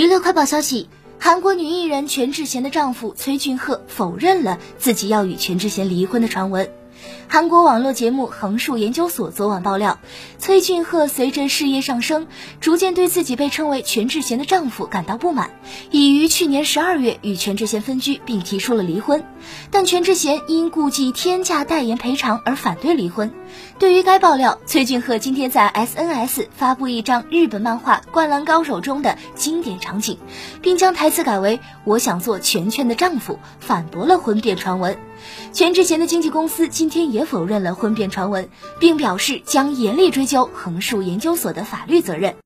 娱乐快报消息：韩国女艺人全智贤的丈夫崔俊赫否认了自己要与全智贤离婚的传闻。韩国网络节目横竖研究所昨晚爆料，崔俊赫随着事业上升，逐渐对自己被称为全智贤的丈夫感到不满，已于去年十二月与全智贤分居，并提出了离婚。但全智贤因顾忌天价代言赔偿而反对离婚。对于该爆料，崔俊赫今天在 SNS 发布一张日本漫画《灌篮高手》中的经典场景，并将台词改为“我想做全全的丈夫”，反驳了婚变传闻。全智贤的经纪公司今天也否认了婚变传闻，并表示将严厉追究横竖研究所的法律责任。